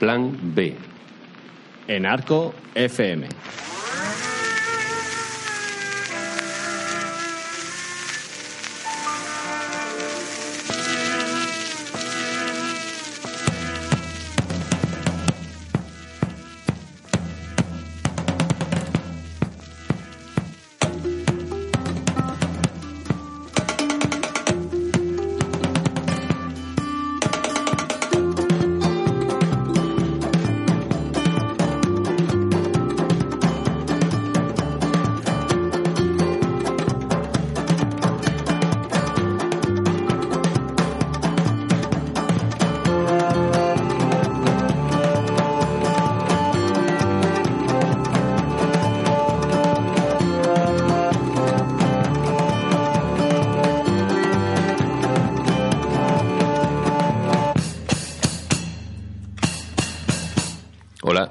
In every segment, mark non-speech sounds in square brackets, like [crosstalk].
Plan B. En Arco FM.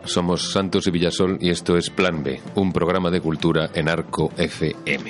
Somos Santos y Villasol y esto es Plan B, un programa de cultura en Arco FM.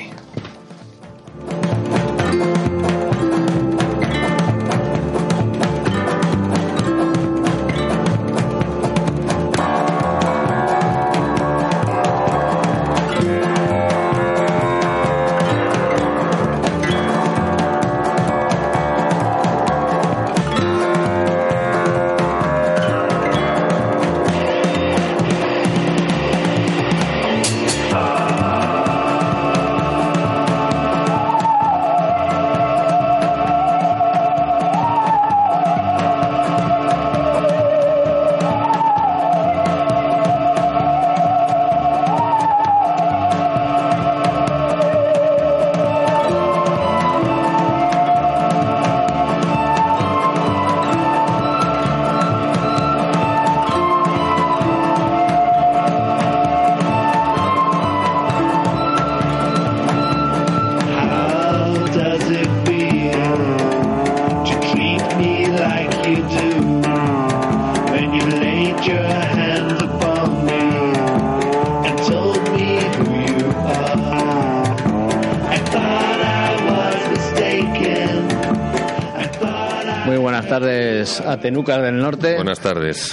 Tenucas del Norte. Buenas tardes.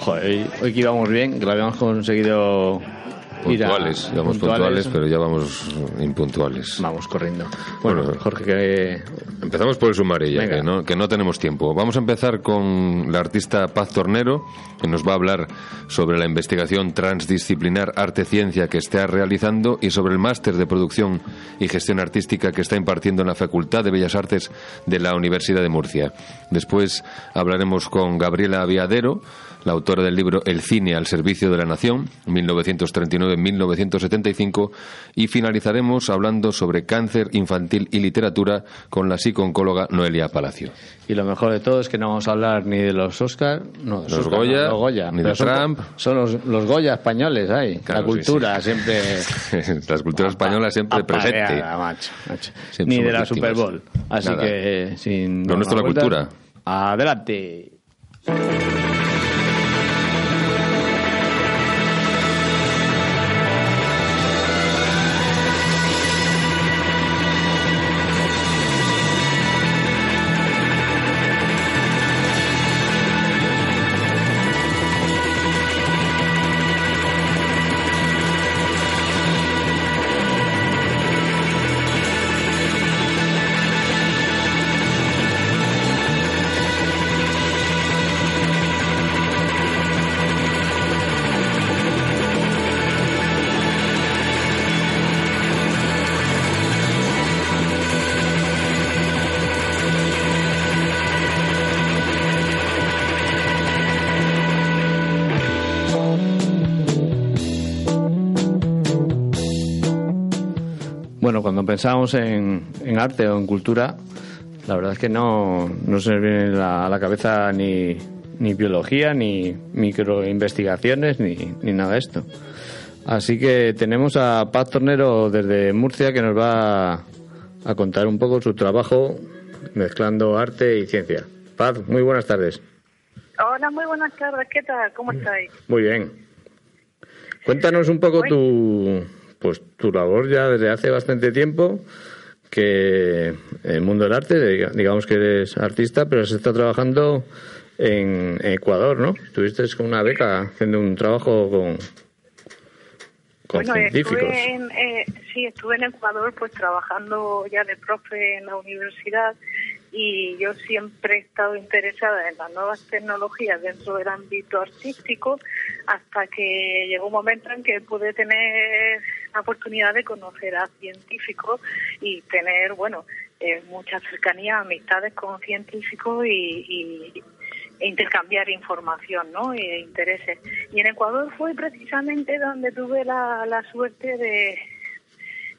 Joder, hoy, hoy que íbamos bien, que lo habíamos conseguido ir a- Puntuales, puntuales, pero ya vamos impuntuales. Vamos corriendo. Bueno, Bueno. Jorge, que Empezamos por el sumario ya, que no, que no tenemos tiempo. Vamos a empezar con la artista Paz Tornero, que nos va a hablar sobre la investigación transdisciplinar arte-ciencia que está realizando y sobre el máster de producción y gestión artística que está impartiendo en la Facultad de Bellas Artes de la Universidad de Murcia. Después hablaremos con Gabriela Aviadero, la autora del libro El cine al servicio de la nación, 1939-1975, y finalizaremos hablando sobre cáncer infantil y literatura con la psico-oncóloga Noelia Palacio. Y lo mejor de todo es que no vamos a hablar ni de los Oscar, no, Los Oscar, Goya, no, los Goya, ni de son- Trump. Son los, los Goya españoles ahí. Claro, la sí, cultura siempre. [laughs] la escultura española siempre presente. apareada, macho, macho. Siempre Ni de la víctimas. Super Bowl. Así Nada. que sin. Lo nuestro la cultura. Adelante. Cuando pensamos en, en arte o en cultura, la verdad es que no, no se nos viene la- a la cabeza ni, ni biología, ni microinvestigaciones, ni, ni nada de esto. Así que tenemos a Paz Tornero desde Murcia que nos va a contar un poco su trabajo mezclando arte y ciencia. Paz, muy buenas tardes. Hola, muy buenas tardes. ¿Qué tal? ¿Cómo estáis? Muy bien. Cuéntanos un poco tu, pues, tu labor ya desde hace bastante tiempo, que en el mundo del arte, diga- digamos que eres artista, pero se está trabajando en Ecuador, ¿no? Estuviste con una beca haciendo un trabajo con, con bueno, científicos. estuve en, eh, sí, estuve en Ecuador pues trabajando ya de profe en la universidad y yo siempre he estado interesada en las nuevas tecnologías dentro del ámbito artístico hasta que llegó un momento en que pude tener la oportunidad de conocer a científicos y tener, bueno, eh, mucha cercanía, amistades con científicos y, e intercambiar información, ¿no? E intereses. Y en Ecuador fue precisamente donde tuve la, la suerte de,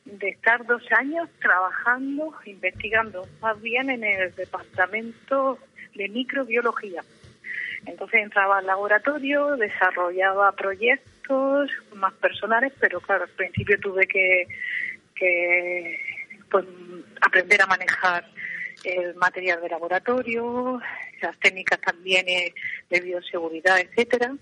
de estar dos años trabajando, investigando, más bien en el departamento de microbiología. Entonces entraba al laboratorio, desarrollaba proyectos más personales, pero claro, al principio tuve que, que pues, aprender a manejar el material de laboratorio, las técnicas también eh, de bioseguridad, etcétera.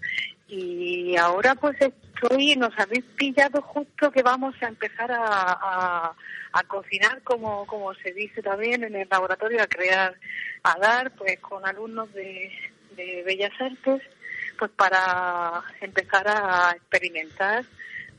Y ahora pues estoy, nos habéis pillado justo que vamos a empezar a, a, a cocinar, como, como se dice también en el laboratorio, a crear, a dar pues con alumnos de, de Bellas Artes, pues para empezar a experimentar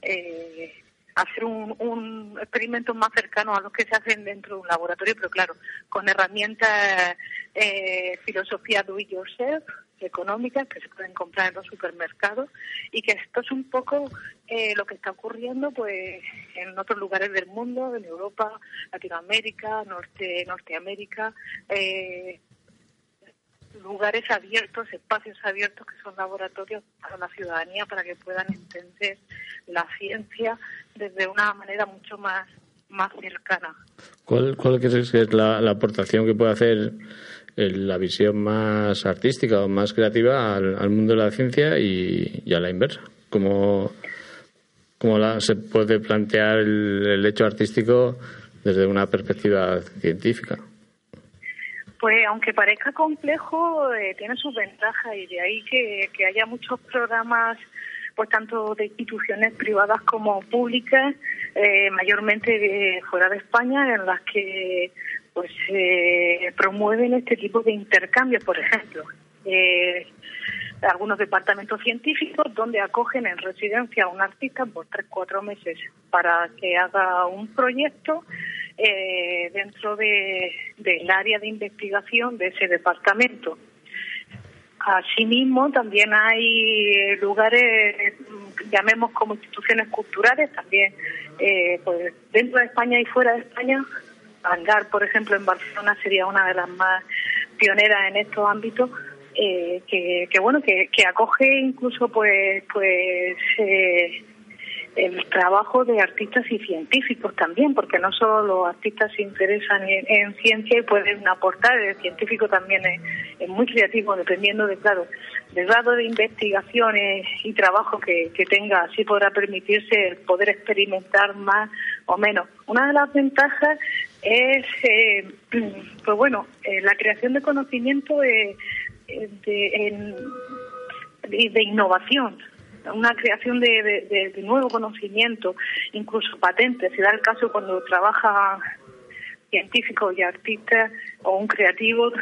eh, hacer un, un experimento más cercano a los que se hacen dentro de un laboratorio, pero claro, con herramientas eh, filosofía do it yourself, económicas que se pueden comprar en los supermercados y que esto es un poco eh, lo que está ocurriendo pues en otros lugares del mundo, en Europa, Latinoamérica, Norte, Norteamérica, eh, lugares abiertos, espacios abiertos que son laboratorios para la ciudadanía para que puedan entender la ciencia desde una manera mucho más más cercana. ¿Cuál, cuál crees que es la, aportación que puede hacer el- la visión más artística o más creativa al, al mundo de la ciencia y, y a la inversa? ¿Cómo, cómo la- se puede plantear el, el hecho artístico desde una perspectiva científica? Pues aunque parezca complejo, eh, tiene sus ventajas y de ahí que, que haya muchos programas, pues tanto de instituciones privadas como públicas, eh, mayormente de fuera de España, en las que pues eh, promueven este tipo de intercambios, por ejemplo. Eh, algunos departamentos científicos donde acogen en residencia a un artista por tres, cuatro meses para que haga un proyecto eh, dentro de, del área de investigación de ese departamento. Asimismo, también hay lugares, llamemos como instituciones culturales, también eh, pues dentro de España y fuera de España. Vanguard, por ejemplo, en Barcelona sería una de las más pioneras en estos ámbitos, eh, que, que bueno, que, que acoge incluso pues pues eh, el trabajo de artistas y científicos también, porque no solo los artistas se interesan en, en ciencia y pueden aportar, el científico también es, es muy creativo, dependiendo de, claro, del grado de investigaciones y trabajo que, que tenga, así podrá permitirse el poder experimentar más o menos. Una de las ventajas es, eh, [clears throat] pues bueno, eh, la creación de conocimiento de, de, en- de- de innovación una creación de, de- nuevo conocimiento, incluso patentes. Se da el caso cuando trabaja científicos y artistas o un creativo,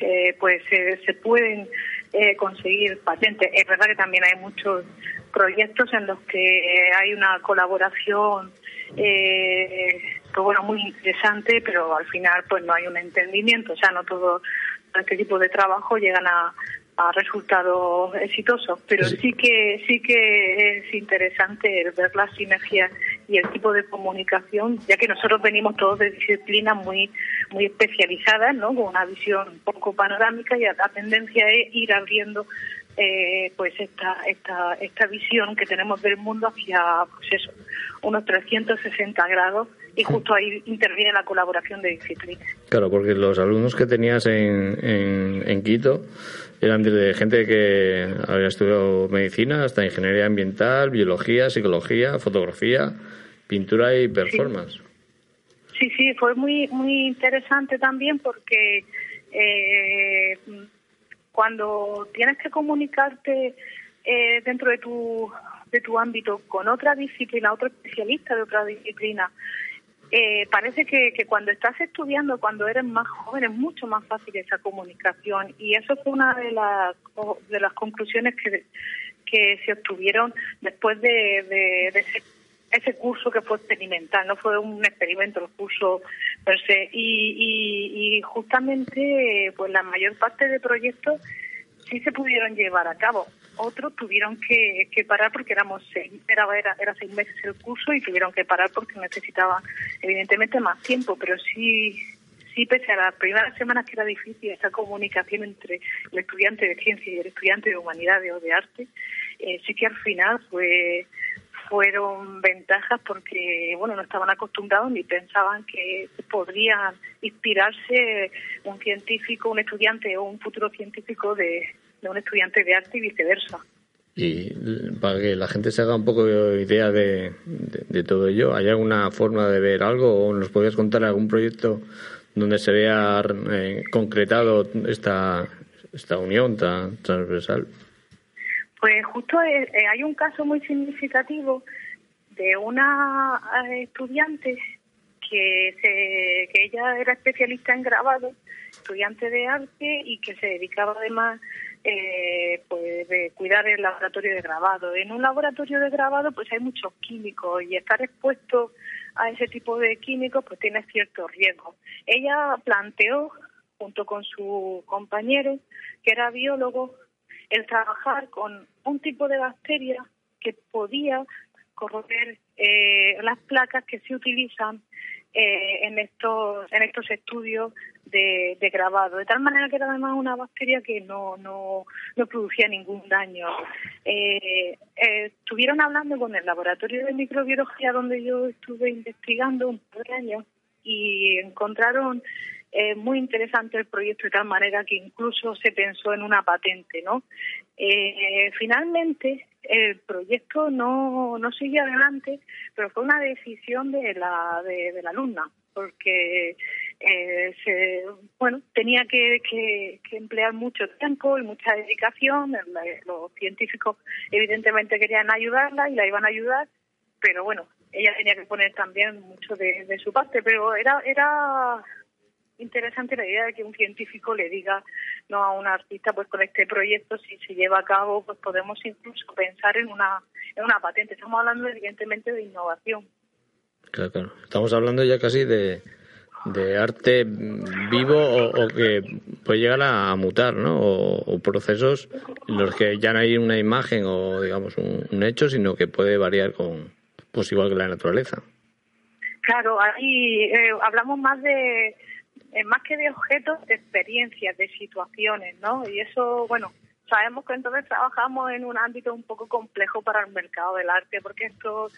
eh, pues eh, se pueden eh, conseguir patentes. Es verdad que también hay muchos proyectos en los que hay una colaboración eh, pues bueno muy interesante pero al final pues no hay un entendimiento o sea no todo este tipo de trabajo llegan a, a resultados exitosos pero Sí. que sí que es interesante ver las sinergias y el tipo de comunicación ya que nosotros venimos todos de disciplinas muy muy especializadas no con una visión poco panorámica y la tendencia es ir abriendo eh, pues esta, esta, esta visión que tenemos del mundo hacia pues eso, unos 360 grados y justo ahí interviene la colaboración de disciplinas. Claro, porque los alumnos que tenías en, en, en Quito eran desde gente que había estudiado medicina hasta ingeniería ambiental, biología, psicología, fotografía, pintura y performance. Sí, sí, fue muy muy interesante también porque eh, cuando tienes que comunicarte eh, dentro de tu de tu ámbito con otra disciplina, otro especialista de otra disciplina, eh, parece que, que cuando estás estudiando, cuando eres más joven, es mucho más fácil esa comunicación. Y eso fue una de las, de las conclusiones que, se obtuvieron después de, de, de ese, ese curso que fue experimental, no fue un experimento el curso per se. Y, y, y justamente, pues la mayor parte de proyectos sí se pudieron llevar a cabo. Otros tuvieron que, que parar porque éramos seis, era, era, seis meses el curso y tuvieron que parar porque necesitaban evidentemente más tiempo, pero sí sí pese a las primeras semanas que era difícil esa comunicación entre el estudiante de ciencia y el estudiante de humanidades o de arte, eh, sí que al final fue fueron ventajas porque bueno no estaban acostumbrados ni pensaban que podrían inspirarse un científico, un estudiante o un futuro científico de, de un estudiante de arte y viceversa. Y para que la gente se haga un poco idea de, de, de todo ello, ¿hay alguna forma de ver algo o nos podrías contar algún proyecto donde se vea eh, concretado esta, esta unión tan transversal? Pues justo eh, eh, hay un caso muy significativo de una eh, estudiante que, se, que ella era especialista en grabado, estudiante de arte y que se dedicaba además eh, pues de cuidar el laboratorio de grabado. En un laboratorio de grabado pues hay muchos químicos y estar expuesto a ese tipo de químicos pues tiene ciertos riesgos. Ella planteó junto con su compañero que era biólogo el trabajar con un tipo de bacteria que podía corroer eh, las placas que se utilizan eh, en estos en estos estudios de, de, grabado de tal manera que era además una bacteria que no no, no producía ningún daño eh, eh, estuvieron hablando con el laboratorio de microbiología donde yo estuve investigando un par de años y encontraron eh, muy interesante el proyecto de tal manera que incluso se pensó en una patente, ¿no? Eh, finalmente el proyecto no, no sigue adelante, pero fue una decisión de la de, de la alumna porque eh, se, bueno tenía que, que, que, emplear mucho tiempo y mucha dedicación los científicos evidentemente querían ayudarla y la iban a ayudar pero bueno ella tenía que poner también mucho de, de su parte pero era era interesante la idea de que un científico le diga no a un artista pues con este proyecto si se lleva a cabo pues podemos incluso pensar en una en una patente estamos hablando evidentemente de innovación claro claro estamos hablando ya casi de de arte vivo o, o que puede llegar a mutar, ¿no? O, o, procesos en los que ya no hay una imagen o, digamos, un, un hecho, sino que puede variar con, pues igual que la naturaleza. Claro, ahí eh, hablamos más de, eh, más que de objetos, de experiencias, de situaciones, ¿no? Y eso, bueno, sabemos que entonces trabajamos en un ámbito un poco complejo para el mercado del arte, porque esto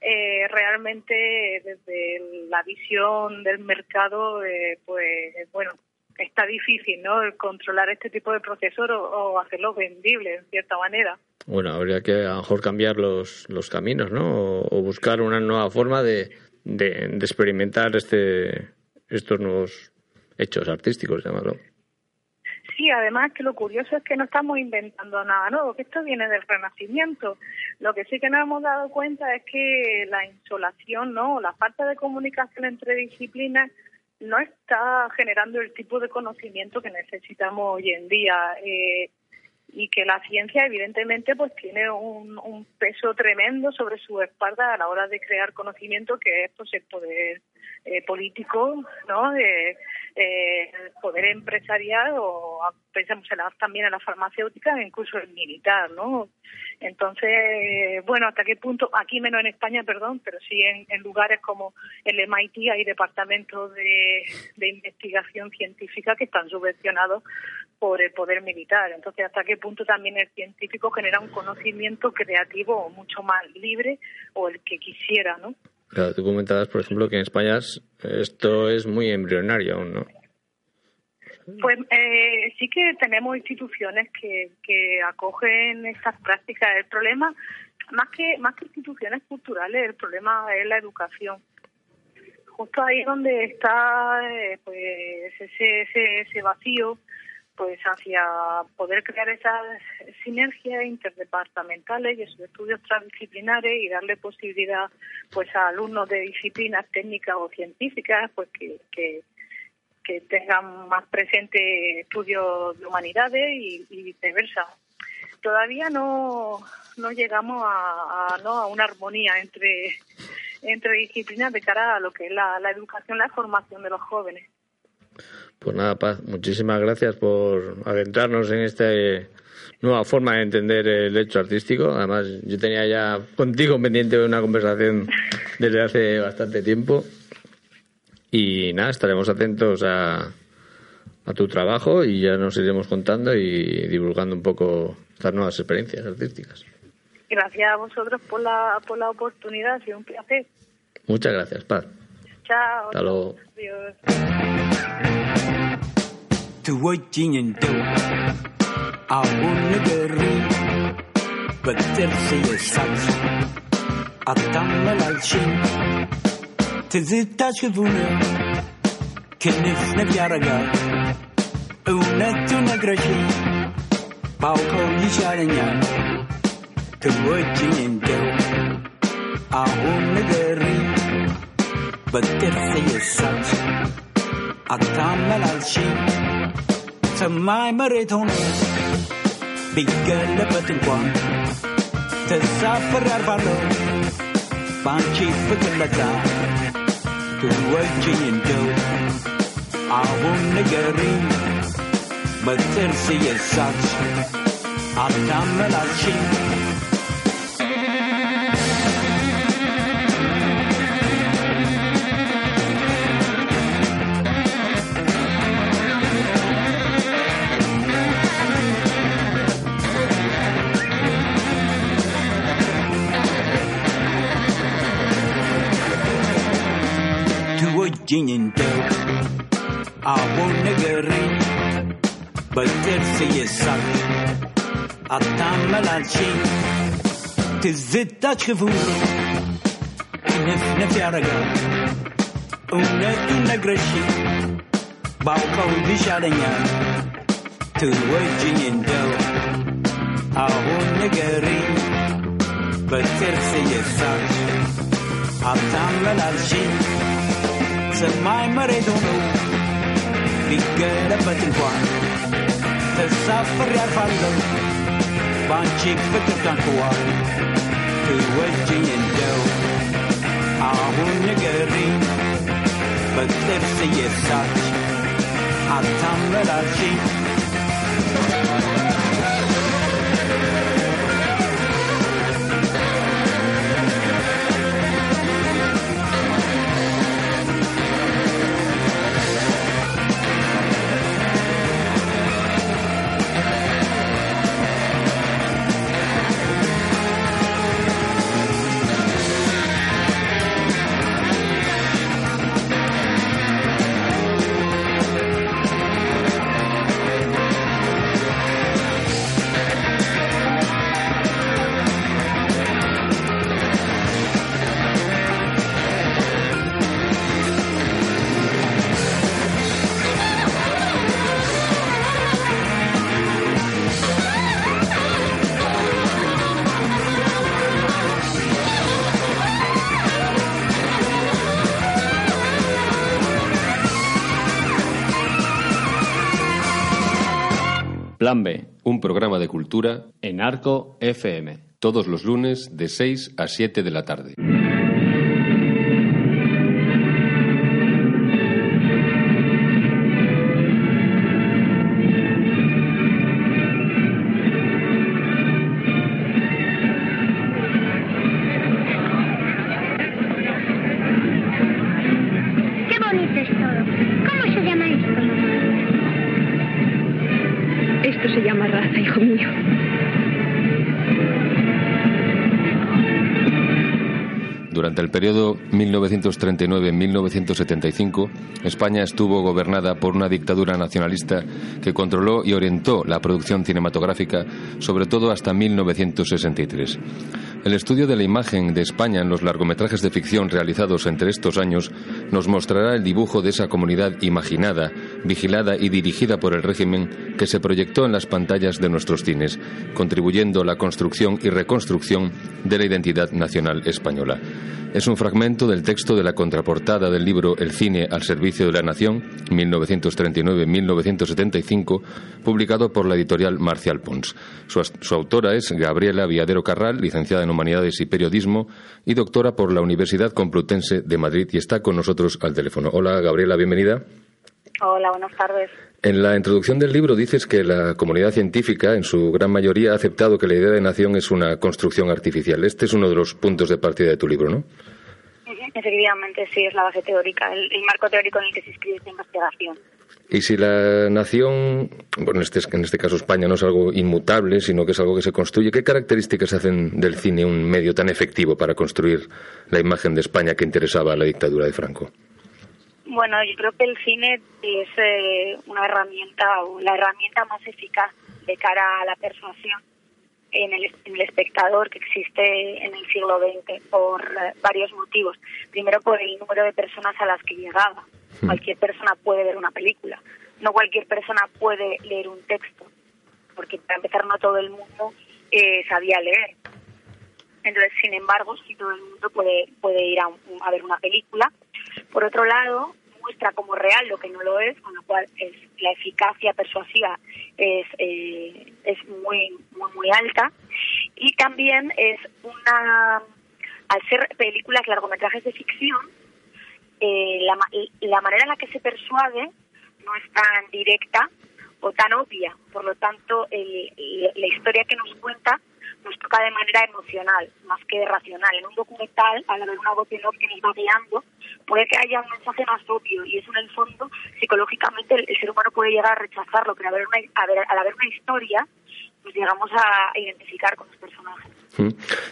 eh, realmente desde la visión del mercado, eh, pues bueno, está difícil, ¿no? Controlar este tipo de procesos o, o, hacerlo vendible, en cierta manera. Bueno, habría que a lo mejor cambiar los, los caminos, ¿no? O, buscar una nueva forma de, de, experimentar este estos nuevos hechos artísticos, llamarlo. Sí, además que lo curioso es que no estamos inventando nada nuevo, que esto viene del Renacimiento. Lo que sí que nos hemos dado cuenta es que la insolación, no, la falta de comunicación entre disciplinas no está generando el tipo de conocimiento que necesitamos hoy en día. Eh, y que la ciencia evidentemente pues tiene un, peso tremendo sobre su espalda a la hora de crear conocimiento que es pues el poder eh, político no eh, el poder empresarial o pensamos en la, también en la farmacéutica incluso el militar no entonces bueno hasta qué punto aquí menos en España perdón pero sí en, lugares como el MIT hay departamentos de, de investigación científica que están subvencionados por el poder militar. Entonces, ¿hasta qué punto también el científico genera un conocimiento creativo mucho más libre o el que quisiera, ¿no? Claro, tú comentabas, por ejemplo, que en España esto es muy embrionario aún, ¿no? Pues eh, sí que tenemos instituciones que, que acogen estas prácticas. El problema, más que más que instituciones culturales, el problema es la educación. Justo ahí donde está eh, pues ese, ese, ese vacío pues hacia poder crear esas sinergias interdepartamentales y esos estudios transdisciplinares y darle posibilidad pues a alumnos de disciplinas técnicas o científicas pues que, que, que tengan más presente estudios de humanidades y, y viceversa. Todavía no, no llegamos a, a, ¿no? a una armonía entre, entre disciplinas de cara a lo que es la, la educación, la formación de los jóvenes. Pues nada, Paz, muchísimas gracias por adentrarnos en esta nueva forma de entender el hecho artístico. Además, yo tenía ya contigo pendiente una conversación desde hace bastante tiempo. Y nada, estaremos atentos a, a tu trabajo y ya nos iremos contando y divulgando un poco estas nuevas experiencias artísticas. Gracias a vosotros por la, por la oportunidad, ha sido un placer. Muchas gracias, Paz. Chao. Hasta luego. Adiós. ትዝታ ሽፉኑ ክንፍንፍ ያረጋል እውነቱ ነግረሽ ባውቀው ይሻለኛል ክቦችኝ እንደው አሁን ንገሪ በጥርስ የሳች አታመላልሽ ሰማይ መሬት ሆነ ቢገለበት እንኳን ተሳፍሬ አርፋለሁ በአንቺ ፍቅር ለዛ ትወጂኝ እንደው አሁን ንገሪኝ በጥርስ የሳች አታመላልሽኝ ginin dau a wani gari bakir sai ya sar a tamalace ta zita cikin nef yaraga una ina grashi ba ka wudi sharanya to wajin indo a wani gari bakir sai ya sar a tamalace ሰማይ ሆኖ ቢገለበጥ እንኳን ተሳፍር ያልፋለሁ በአንቺ ፍቅር ታንክዋል ትወጂኝ እንደው አሁን ንገሪኝ በጥርስ እየሳች አታመላልሽኝ cultura en Arco FM. todos los lunes de 6 a 7 de la tarde. Durante el periodo 1939-1975, España estuvo gobernada por una dictadura nacionalista que controló y orientó la producción cinematográfica, sobre todo hasta 1963. El estudio de la imagen de España en los largometrajes de ficción realizados entre estos años nos mostrará el dibujo de esa comunidad imaginada, vigilada y dirigida por el régimen que se proyectó en las pantallas de nuestros cines, contribuyendo a la construcción y reconstrucción de la identidad nacional española. Es un fragmento del texto de la contraportada del libro El cine al servicio de la nación, 1939-1975, publicado por la editorial Marcial Pons. Su, su autora es Gabriela Viadero Carral, licenciada en Humanidades y Periodismo y doctora por la Universidad Complutense de Madrid y está con nosotros al teléfono. Hola Gabriela, bienvenida. Hola, buenas tardes. En la introducción del libro dices que la comunidad científica, en su gran mayoría, ha aceptado que la idea de nación es una construcción artificial. Este es uno de los puntos de partida de tu libro, ¿no? Efectivamente, sí, es la base teórica, el, el marco teórico en el que se escribe esta investigación. Y si la nación, bueno, en este, en este caso España, no es algo inmutable, sino que es algo que se construye, ¿qué características hacen del cine un medio tan efectivo para construir la imagen de España que interesaba a la dictadura de Franco? Bueno, yo creo que el cine es eh, una herramienta o la herramienta más eficaz de cara a la persuasión en el, en el espectador que existe en el siglo XX por eh, varios motivos. Primero por el número de personas a las que llegaba. Cualquier persona puede ver una película. No cualquier persona puede leer un texto, porque para empezar no todo el mundo eh, sabía leer. Entonces, sin embargo, sí todo el mundo puede, puede ir a, ver una película. Por otro lado, muestra como real lo que no lo es, con lo cual es, la eficacia persuasiva es, eh, es muy, muy, muy alta. Y también es una, al ser películas, largometrajes de ficción, eh, la, la manera en la que se persuade no es tan directa o tan obvia. Por lo tanto, el- la historia que nos cuenta nos toca de manera emocional, más que racional. En un documental, al haber una voz en off que nos va guiando, puede que haya un mensaje más obvio y eso en el fondo, psicológicamente, el, el ser humano puede llegar a rechazarlo, pero al haber una, a ver- al haber una historia, pues llegamos a identificar con los personajes.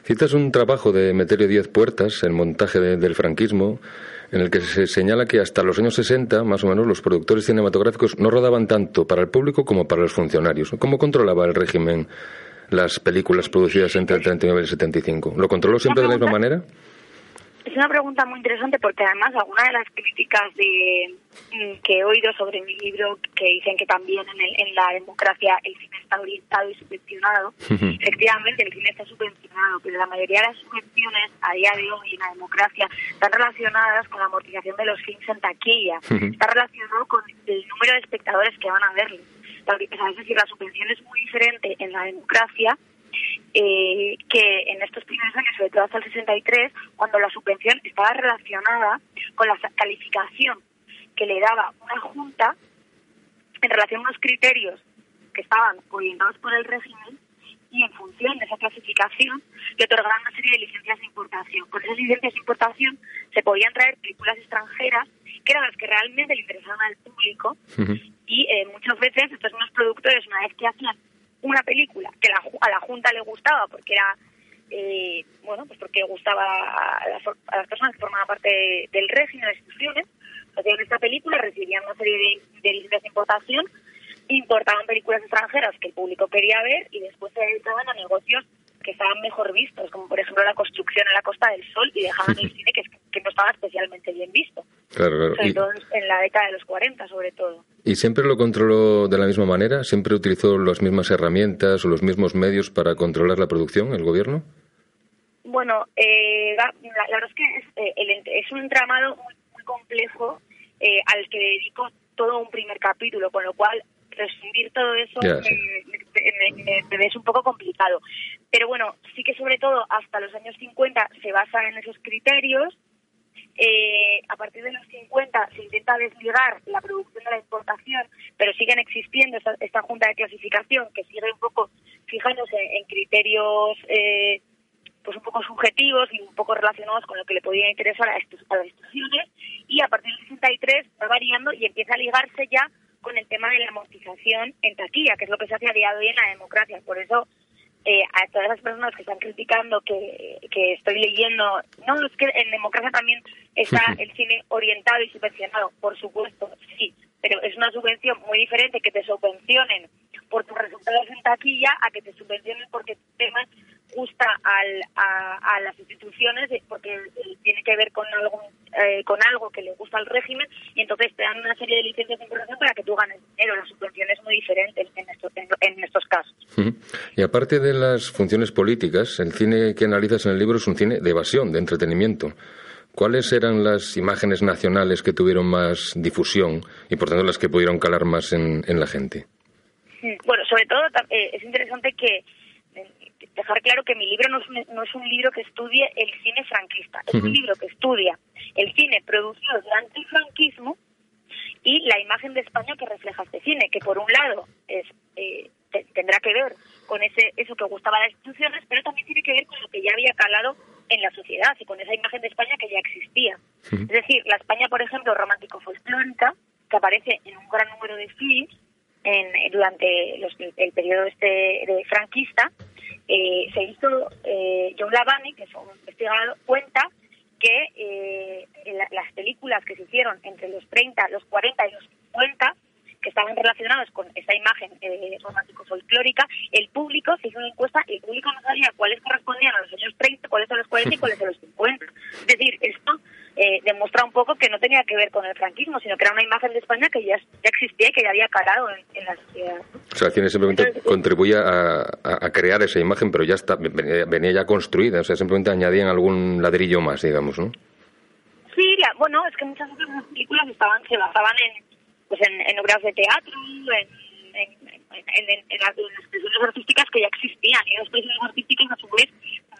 Citas un trabajo de Meterio Diez Puertas, el montaje de- del franquismo, en el que se señala que hasta los años 60, más o menos, los productores cinematográficos no rodaban tanto para el público como para los funcionarios. ¿Cómo controlaba el régimen las películas producidas entre el 39 y el 75? ¿Lo controló siempre de la misma manera? Es una pregunta muy interesante porque además algunas de las críticas de, mm, que he oído sobre mi libro que dicen que también en, el- en la democracia el cine está orientado y subvencionado. [laughs] Efectivamente, el cine está subvencionado, pero la mayoría de las subvenciones a día de hoy en la democracia están relacionadas con la amortización de los films en taquilla. Está relacionado con el número de espectadores que van a verlo. Es decir, la subvención es muy diferente en la democracia eh, que en estos primeros años, sobre todo hasta el 63, cuando la subvención estaba relacionada con la calificación que le daba una junta en relación a unos criterios que estaban orientados por el régimen y en función de esa clasificación le otorgaban una serie de licencias de importación. Con esas licencias de importación se podían traer películas extranjeras que eran las que realmente le interesaban al público y eh, muchas veces estos mismos productores, una vez que hacían una película que la a la Junta le gustaba porque era, eh, bueno, pues porque gustaba a las, personas que formaban parte de- del régimen, de las instituciones, hacían esta película, recibían una serie de, de licencias de importación, importaban películas extranjeras que el público quería ver y después se dedicaban a negocios que estaban mejor vistos, como por ejemplo la construcción en la Costa del Sol y dejaban el [laughs] cine que, no estaba especialmente bien visto, Claro, claro. sobre Y- todo en la década de los 40 sobre todo. ¿Y siempre lo controló de la misma manera? ¿Siempre utilizó las mismas herramientas o los mismos medios para controlar la producción, el gobierno? Bueno, eh, la, la verdad es que es, eh, el es un entramado muy, muy complejo eh, al que dedico todo un primer capítulo, con lo cual resumir todo eso sí. me- me- me- me es un poco complicado. Pero bueno, sí que sobre todo hasta los años 50 se basa en esos criterios. Eh, a partir de los 50 se intenta desligar la producción de la exportación, pero siguen existiendo esta, esta junta de clasificación que sigue un poco fijándose en criterios eh, pues un poco subjetivos y un poco relacionados con lo que le podía interesar a, estos, a las instituciones y a partir del 63 va variando y empieza a ligarse ya con el tema de la amortización en taquilla, que es lo que se hace a día de hoy en la democracia. Por eso eh, a todas las personas que están criticando que, que estoy leyendo, no, es que en democracia también está el cine orientado y subvencionado, por supuesto, sí, pero es una subvención muy diferente que te subvencionen por tus resultados en taquilla a que te subvencionen porque temas gusta al, a, a las instituciones de- porque eh, tiene que ver con algo, eh, con algo que le gusta al régimen y entonces te dan una serie de licencias de importación para que tú ganes dinero. La subvención es muy diferente en estos, en, en estos casos. Y aparte de las funciones políticas, el cine que analizas en el libro es un cine de evasión, de entretenimiento. ¿Cuáles eran las imágenes nacionales que tuvieron más difusión y por tanto las que pudieron calar más en, en la gente? Bueno, sobre todo eh, es interesante que eh, dejar claro que mi libro no es, un, no es un libro que estudie el cine franquista, es un libro que estudia el cine producido durante el franquismo y la imagen de España que refleja este cine, que por un lado es eh, te- tendrá que ver con ese eso que gustaba a las instituciones, pero también tiene que ver con lo que ya había calado en la sociedad y con esa imagen de España que ya existía. Es decir, la España, por ejemplo, romántico folclórica, que aparece en un gran número de films en, durante los- el periodo este de franquista, eh, se hizo, eh, John Lavani, que es un investigador, cuenta que eh, en la- las películas que se hicieron entre los 30, los 40 y los 50, que estaban relacionados con esa imagen eh, romántico-folclórica, el público se hizo una encuesta y el público no sabía cuáles correspondían a los años 30, cuáles a los 40 y [laughs] cuáles a los 50. Es decir, esto eh, demuestra un poco que no tenía que ver con el franquismo, sino que era una imagen de España que ya, ya existía y que ya había calado en, en la sociedad. O sea, cine simplemente contribuía a, a- crear esa imagen, pero ya está, venía, venía ya construida, o sea, simplemente añadían algún ladrillo más, digamos, ¿no? Sí, la- bueno, es que muchas las películas estaban, se basaban en, pues en, en obras de teatro, en, en, en, en- en las, en las expresiones artísticas que ya existían. Y las expresiones artísticas, a su vez,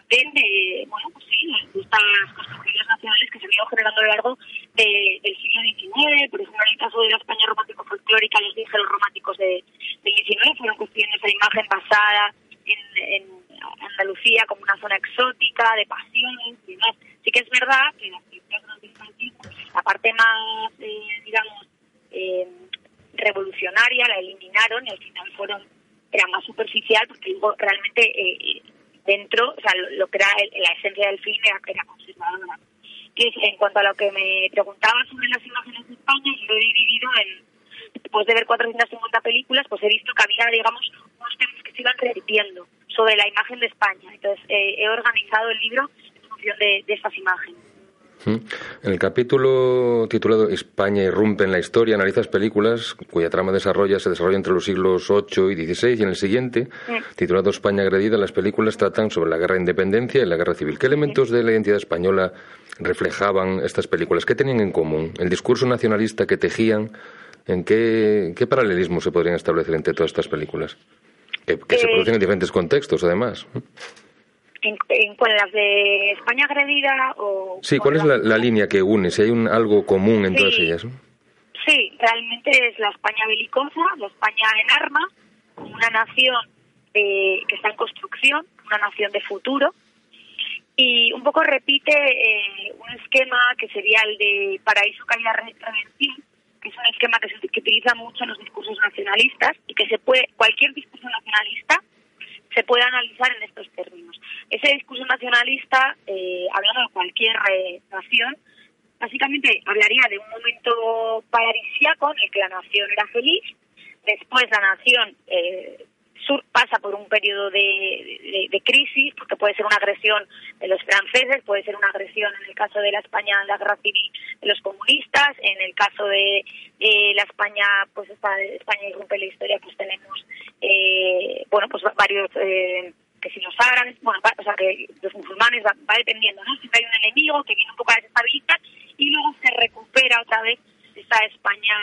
parten de, bueno, pues sí, estas construcciones nacionales que se han ido generando a lo largo de- del siglo XIX. Por ejemplo, en el caso de la España romántico-folclórica, los dije, los románticos de, del XIX fueron construyendo esa imagen basada en, en Andalucía como una zona exótica, de pasiones y demás. Sí que es verdad que las franquismo, la parte más, eh, digamos, eh, revolucionaria la eliminaron y al final fueron era más superficial porque realmente eh, dentro, o sea, lo, lo que era el- la esencia del film era, era conservadora. Es, en cuanto a lo que me preguntaba sobre las imágenes de España, yo lo he dividido en, después de ver 450 películas, pues he visto que había, digamos, unos temas que se iban repitiendo sobre la imagen de España. Entonces, eh, he organizado el libro en función de estas imágenes. Mm. En el capítulo titulado España irrumpe en la historia, analizas películas cuya trama desarrolla, se desarrolla entre los siglos VIII y XVI, y en el siguiente, titulado España agredida, las películas tratan sobre la guerra de independencia y la guerra civil. ¿Qué elementos de la identidad española reflejaban estas películas? ¿Qué tenían en común? ¿El discurso nacionalista que tejían? ¿En qué, qué paralelismo se podrían establecer entre todas estas películas? Que, que se Eh, producen en diferentes contextos, además. En, en, con las de España agredida o... Sí, ¿cuál es la, la línea que une? Si hay un, algo común en Sí. todas ellas. ¿no? Sí, realmente es la España belicosa, la España en armas, una nación eh, que está en construcción, una nación de futuro, y un poco repite eh, un esquema que sería el de paraíso caída re- redención, que es un esquema que se que utiliza mucho en los discursos nacionalistas y que se puede cualquier discurso nacionalista se puede analizar en estos términos. Ese discurso nacionalista, eh, hablando de cualquier eh, nación, básicamente hablaría de un momento paradisíaco en el que la nación era feliz, después la nación eh, sur pasa por un periodo de, de- crisis, porque puede ser una agresión de los franceses, puede ser una agresión en el caso de la España, la guerra civil de los comunistas, en el caso de, de la España, pues esta España irrumpe la historia, pues tenemos, eh, bueno, pues varios, eh, que si los árabes, bueno, va- o sea, que los musulmanes va, va dependiendo, ¿no? Siempre hay un enemigo que viene un poco a desestabilizar y luego se recupera otra vez esa España,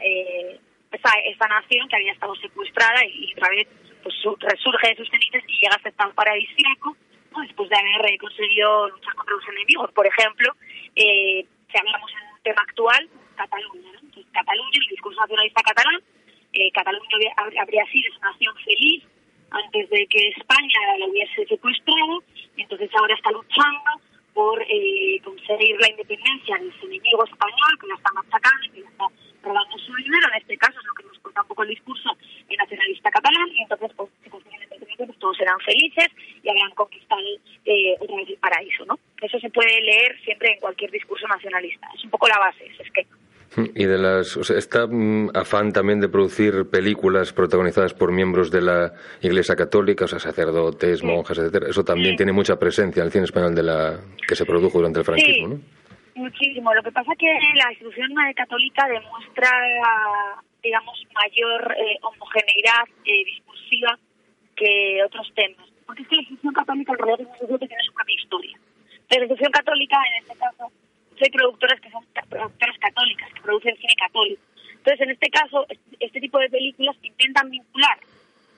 eh, esa, esa nación que había estado secuestrada y, otra vez pues su- resurge de sus cenizas y llega a ser paradisíaco después de haber conseguido luchar contra los enemigos. Por ejemplo, eh, si hablamos en un tema actual, Cataluña. ¿no? Entonces, Cataluña, el discurso nacionalista catalán, eh, Cataluña habría, habría- habría sido esa nación feliz antes de que España la hubiese secuestrado, y entonces ahora está luchando por eh, conseguir la independencia de su enemigo español, que la está machacando y que la está robando su dinero. En este caso es lo que nos cuenta un poco el discurso eh, nacionalista catalán, y entonces pues, si consiguen la independencia, pues todos serán felices y habrán conquistado eh, otra vez el paraíso, ¿no? Eso se puede leer siempre en cualquier discurso nacionalista. Es un poco la base, ese esquema. De las, o sea, está mm, afán también de producir películas protagonizadas por miembros de la Iglesia Católica, o sea, sacerdotes, monjas, etcétera. Eso también tiene mucha presencia en el cine español de la que se produjo durante el franquismo, ¿no? Muchísimo. Lo que pasa es que la institución católica demuestra, digamos, mayor eh, homogeneidad eh, discursiva que otros temas. Porque es que la institución católica una institución que tiene su propia historia. La institución católica, en este caso, hay productoras que son productoras católicas, que producen cine católico. Entonces, en este caso, este, tipo de películas intentan vincular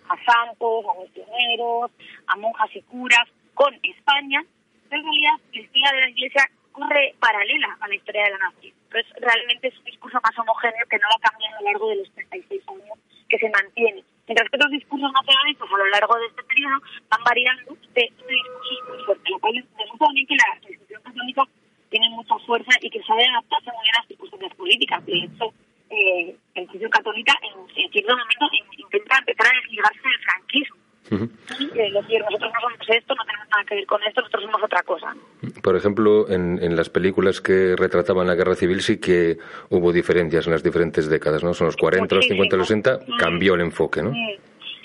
a santos, a misioneros, a monjas y curas con España, en realidad la historia de la Iglesia corre paralela a la historia de la nación. Entonces, realmente es un discurso más homogéneo que no va cambiando a lo largo de los 36 años que se mantiene. Mientras que otros discursos nacionalistas a lo largo de este periodo van variando de, de discursos muy fuertes, lo cual demuestra también que la institución católica tiene mucha fuerza y que sabe adaptarse muy bien a las circunstancias políticas. De hecho, eh, la institución católica en, en cierto momento in- intenta empezar a desligarse del franquismo. Y eh, decir, nosotros no somos esto, no tenemos nada que ver con esto, nosotros somos otra cosa. Por ejemplo, en, en las películas que retrataban la guerra civil sí que hubo diferencias en las diferentes décadas, ¿no? Son los 40, los 50, los 60, Mm. cambió el enfoque, ¿no? Mm.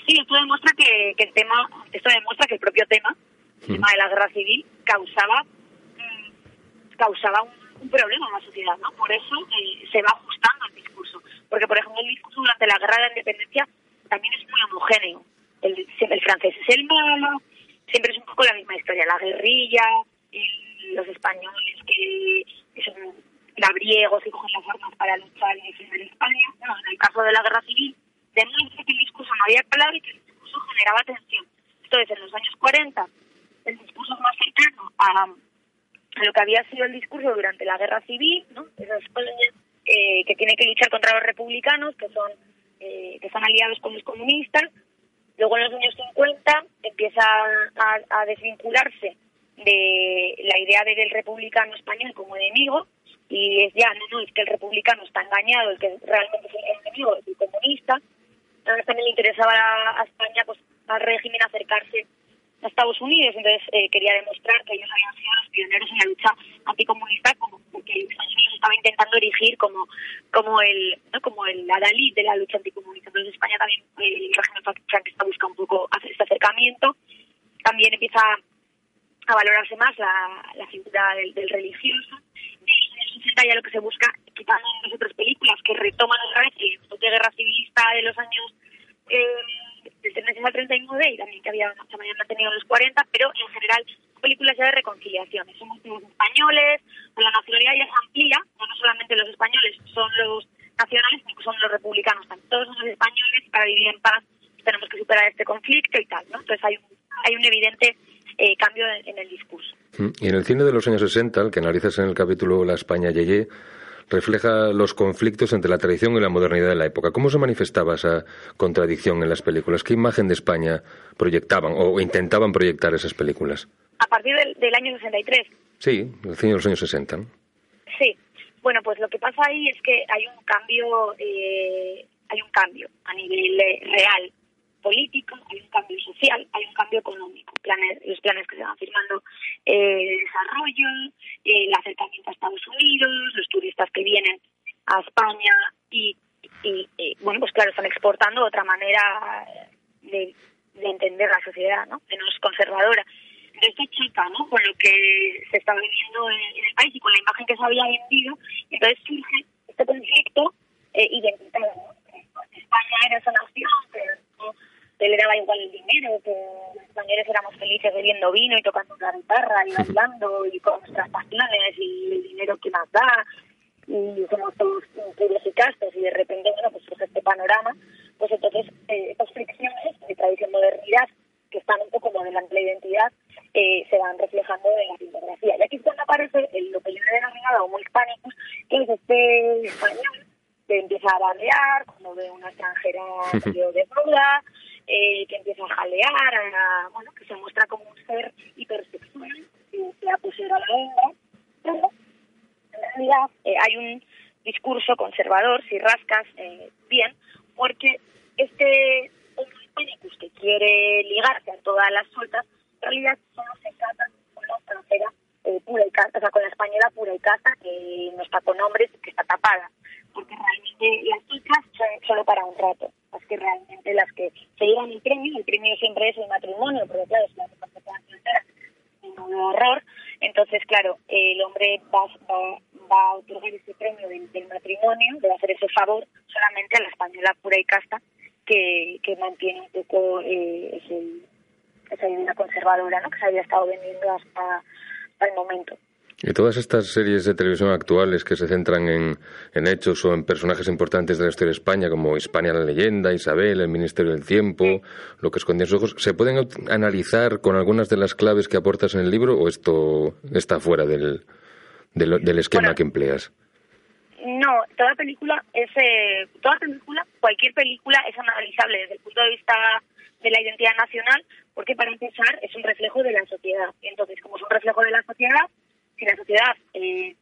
Sí, esto demuestra que, que el tema, esto demuestra que el propio tema, el tema de la guerra civil, causaba causaba un, un problema en la sociedad, ¿no? Por eso eh, se va ajustando el discurso. Porque, por ejemplo, el discurso durante la guerra de la independencia también es muy homogéneo. El, el francés es el malo, siempre es un poco la misma historia. La guerrilla, el- los españoles que, son labriegos y cogen las armas para luchar y defender España. No, en el caso de la guerra civil, demuestra que el discurso no había claro y que el discurso generaba tensión. Entonces, en los años 40, el discurso más cercano a lo que había sido el discurso durante la guerra civil, ¿no? Esa España eh, que tiene que luchar contra los republicanos, que son eh, que están aliados con los comunistas. Luego en los años 50 empieza a, desvincularse de la idea de del republicano español como enemigo y es ya, no, no, es que el republicano está engañado, el que realmente es el enemigo es el comunista. Además también le interesaba a España, pues al régimen acercarse a Estados Unidos, entonces eh, quería demostrar que ellos habían sido los pioneros en la lucha anticomunista, como porque Estados Unidos estaba intentando erigir como como el ¿no? como el adalid de la lucha anticomunista. Entonces España también, eh, el régimen franquista busca un poco este acercamiento. También empieza a valorarse más la, la figura del, religioso. En años 60 ya lo que se busca, quitando las otras películas que retoman otra vez el enfoque guerra civilista de los años eh, del 36 al 39 y también que había, se habían mantenido en los 40, pero en general películas ya de reconciliación. Somos españoles, la nacionalidad ya se amplía, no solamente los españoles son los nacionales, sino son los republicanos también. Todos somos españoles y para vivir en paz tenemos que superar este conflicto y tal, ¿no? Entonces hay un, hay un evidente eh, cambio en, en el discurso. Mm. Y en el cine de los años 60, el que analizas en el capítulo La España Yeye, refleja los conflictos entre la tradición y la modernidad de la época. ¿Cómo se manifestaba esa contradicción en las películas? ¿Qué imagen de España proyectaban o intentaban proyectar esas películas? A partir del, del año 63, Sí, el cine de los años 60. ¿no? Sí, bueno, pues lo que pasa ahí es que hay un cambio, eh, hay un cambio a nivel eh, real político, hay un cambio social, hay un cambio económico, planes, los planes que se van firmando, eh, desarrollo, eh, el acercamiento a Estados Unidos, los turistas que vienen a España y, eh, bueno, pues claro, están exportando otra manera de, de entender la sociedad, ¿no? Menos conservadora de esto choca ¿no? con lo que se estaba viviendo en, el país y con la imagen que se había vendido. Entonces surge este conflicto eh, identitario. España era esa nación ¿no? Que le daba igual el dinero, que los españoles éramos felices bebiendo vino y tocando la guitarra y [laughs] bailando y con nuestras pasiones y el dinero que nos da y somos todos puros y castos y de repente, bueno, pues surge este panorama, pues entonces eh, estas fricciones de tradición modernidad que están un poco modelando la identidad, eh, se van reflejando en la filmografía. Y aquí es cuando aparece el, lo que yo he denominado homo hispanicus, que es este español que empieza a barrear, cuando ve una extranjera [laughs] medio desnuda, eh, que empieza a jalear, a, bueno, que se muestra como un ser hipersexual, que se a la hembra, pero en realidad eh, hay un discurso conservador, si rascas eh, bien, porque este homo hispanicus que quiere ligarse a todas las sueltas, en realidad solo se casa con la extranjera eh, pura y casta, o sea, con la española pura y casta, que no está con hombres, que está tapada. Realmente las chicas son solo para un rato. Las que realmente las que se llevan el premio, el premio siempre es el matrimonio, porque claro, es la representación entera, un horror. Entonces, claro, el hombre va, va, va a otorgar ese premio del, del matrimonio, de hacer ese favor solamente a la española pura y casta que, que mantiene un poco eh, ese, esa idea conservadora ¿no? que se había estado vendiendo hasta el momento. Y todas estas series de televisión actuales que se centran en, en hechos o en personajes importantes de la historia de España, como Hispania la leyenda, Isabel, el Ministerio del Tiempo, lo que escondía en sus ojos, ¿se pueden analizar con algunas de las claves que aportas en el libro o esto está fuera del, del, del esquema Bueno. que empleas? No, toda película es eh, toda película, cualquier película es analizable desde el punto de vista de la identidad nacional, porque para empezar es un reflejo de la sociedad. Y entonces, como es un reflejo de la sociedad, si la sociedad eh,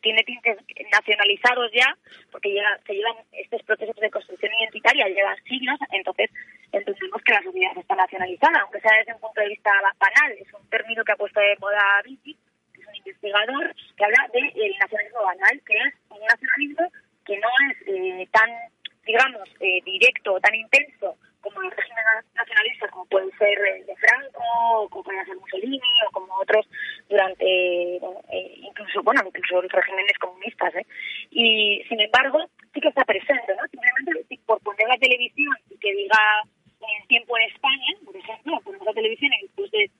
tiene tintes nacionalizados ya, porque llega, se llevan estos procesos de construcción identitaria, llevan siglos, entonces entendemos que la sociedad está nacionalizada, aunque sea desde un punto de vista banal. Es un término que ha puesto de moda Vicky, que es un investigador que habla del nacionalismo banal, que es un nacionalismo que no es eh, tan, digamos, eh, directo, tan intenso como el régimen nacionalista, como puede ser el de Franco, como puede ser Mussolini, o como otros durante, eh, incluso, bueno, incluso los regímenes comunistas, ¿eh? Y, sin embargo, sí que está presente, ¿no? Simplemente si por poner la televisión y que diga eh, tiempo en España, por ejemplo, ponemos la televisión y después de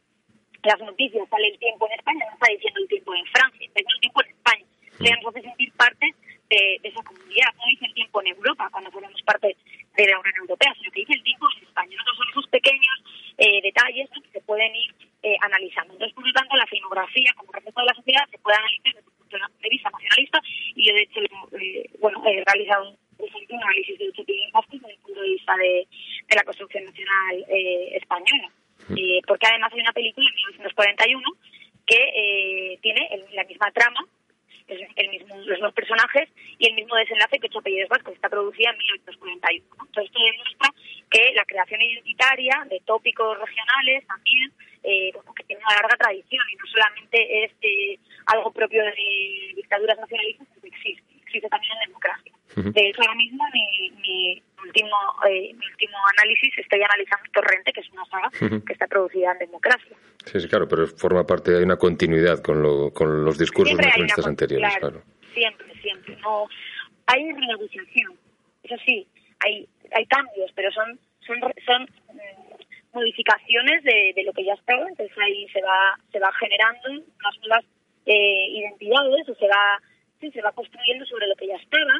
las noticias sale el tiempo en España, no está diciendo el tiempo en Francia, está diciendo el tiempo en España. Le nos hace sentir parte de, de esa comunidad, no dice el tiempo en Europa cuando formamos parte de la Unión Europea, sino que dice el tiempo en España. Entonces son esos pequeños eh, detalles ¿no? que se pueden ir eh, analizando. Entonces, por lo tanto, la filmografía como reflejo de la sociedad se puede analizar desde el punto de vista nacionalista y yo, de hecho, eh, bueno, he realizado un, un análisis de ocho vascos desde el punto de vista de, de la construcción nacional eh, española. Eh, porque además hay una película en 1941 que eh, tiene el- la misma trama, el, el mismo, los mismos personajes y el mismo desenlace que Ocho Apellidos Vascos, está producida en 1941. ¿no? Entonces esto demuestra que la creación identitaria de tópicos regionales también eh, bueno, que tiene una larga tradición y no solamente es eh, algo propio de dictaduras nacionalistas, sino que existe, existe también en democracia. Ujú. De hecho, ahora mismo mi, mi último eh, mi último análisis estoy analizando Torrente, que es una saga Ujú. que está producida en democracia. Sí, sí, claro, pero forma parte, hay una continuidad con, lo, con los discursos nacionalistas anteriores, claro, claro. Siempre, siempre. No, hay renegociación. Eso sí, hay hay cambios, pero son son son mm, modificaciones de, de lo que ya estaba. Entonces ahí se va se va generando unas nuevas eh, identidades o se va sí, se va construyendo sobre lo que ya estaba.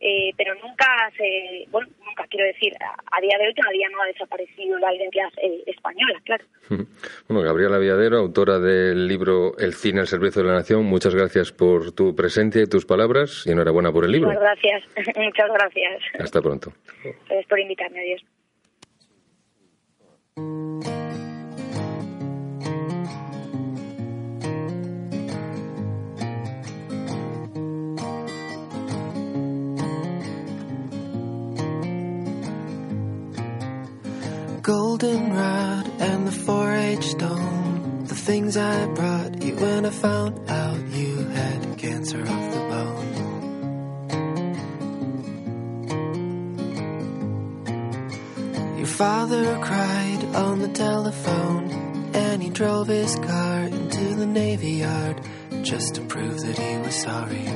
eh, pero nunca se, bueno, nunca quiero decir, a, a día de hoy todavía no ha desaparecido la identidad eh, española, claro. Ujú. Bueno, Gabriela Villadero, autora del libro El cine al servicio de la nación, muchas gracias por tu presencia y tus palabras y enhorabuena por el libro. Muchas gracias, [laughs] muchas gracias. Hasta pronto. Gracias por invitarme, adiós. goldenrod and the 4-H stone. Things I brought you when I found out you had cancer of the bone. Your father cried on the telephone and he drove his car into the Navy Yard just to prove that he was sorry.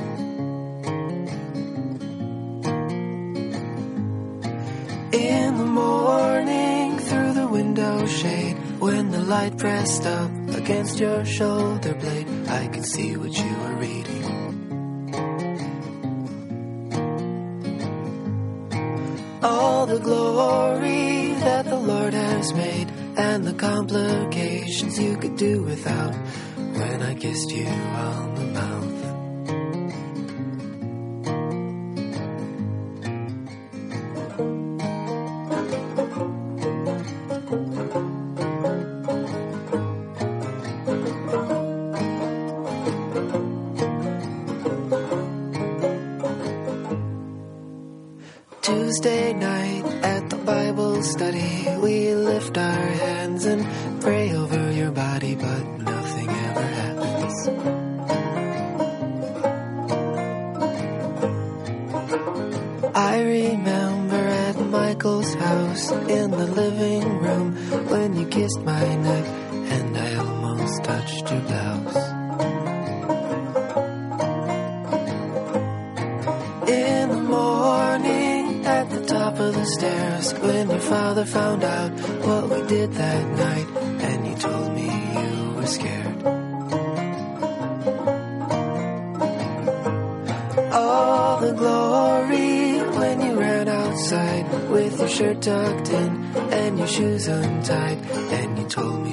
In the morning, through the window shade, when the light pressed up against your shoulder blade, I could see what you were reading. All the glory that the Lord has made, and the complications you could do without when I kissed you on the mouth. The top of the stairs when your father found out what we did that night and you told me you were scared. All the glory when you ran outside with your shirt tucked in and your shoes untied and you told me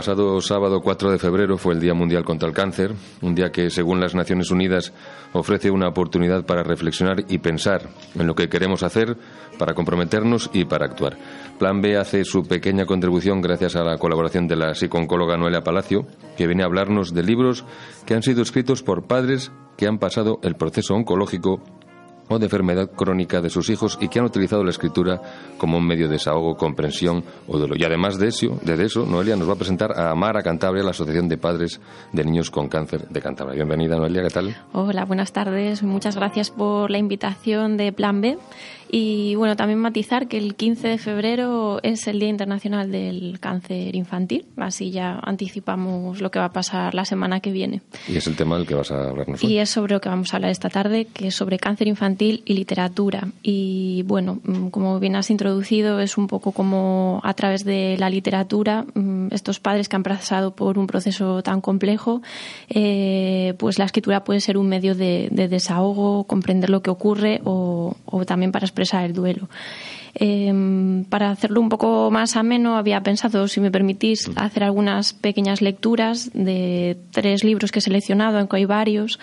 pasado sábado 4 de febrero fue el Día Mundial contra el Cáncer, un día que, según las Naciones Unidas, ofrece una oportunidad para reflexionar y pensar en lo que queremos hacer, para comprometernos y para actuar. Plan B hace su pequeña contribución gracias a la colaboración de la psicooncóloga Noelia Palacio, que viene a hablarnos de libros que han sido escritos por padres que han pasado el proceso oncológico o de enfermedad crónica de sus hijos y que han utilizado la escritura como un medio de desahogo, comprensión o dolor. Y además de eso, de eso, Noelia nos va a presentar a Amara Cantabria, la Asociación de Padres de Niños con Cáncer de Cantabria. Bienvenida, Noelia, ¿qué tal? Hola, buenas tardes. Muchas gracias por la invitación de Plan B. Y bueno, también matizar que el 15 de febrero es el Día Internacional del Cáncer Infantil, así ya anticipamos lo que va a pasar la semana que viene. Y es el tema del que vas a hablarnos hoy. Y es sobre lo que vamos a hablar esta tarde, que es sobre cáncer infantil y literatura. Y bueno, mm, como bien has introducido, es un poco como a través de la literatura, mm, estos padres que han pasado por un proceso tan complejo, eh, pues la escritura puede ser un medio de, de desahogo, comprender lo que ocurre o, o también para expresar el duelo. Eh, para hacerlo un poco más ameno, había pensado, si me permitís, hacer algunas pequeñas lecturas de tres libros que he seleccionado, aunque hay varios.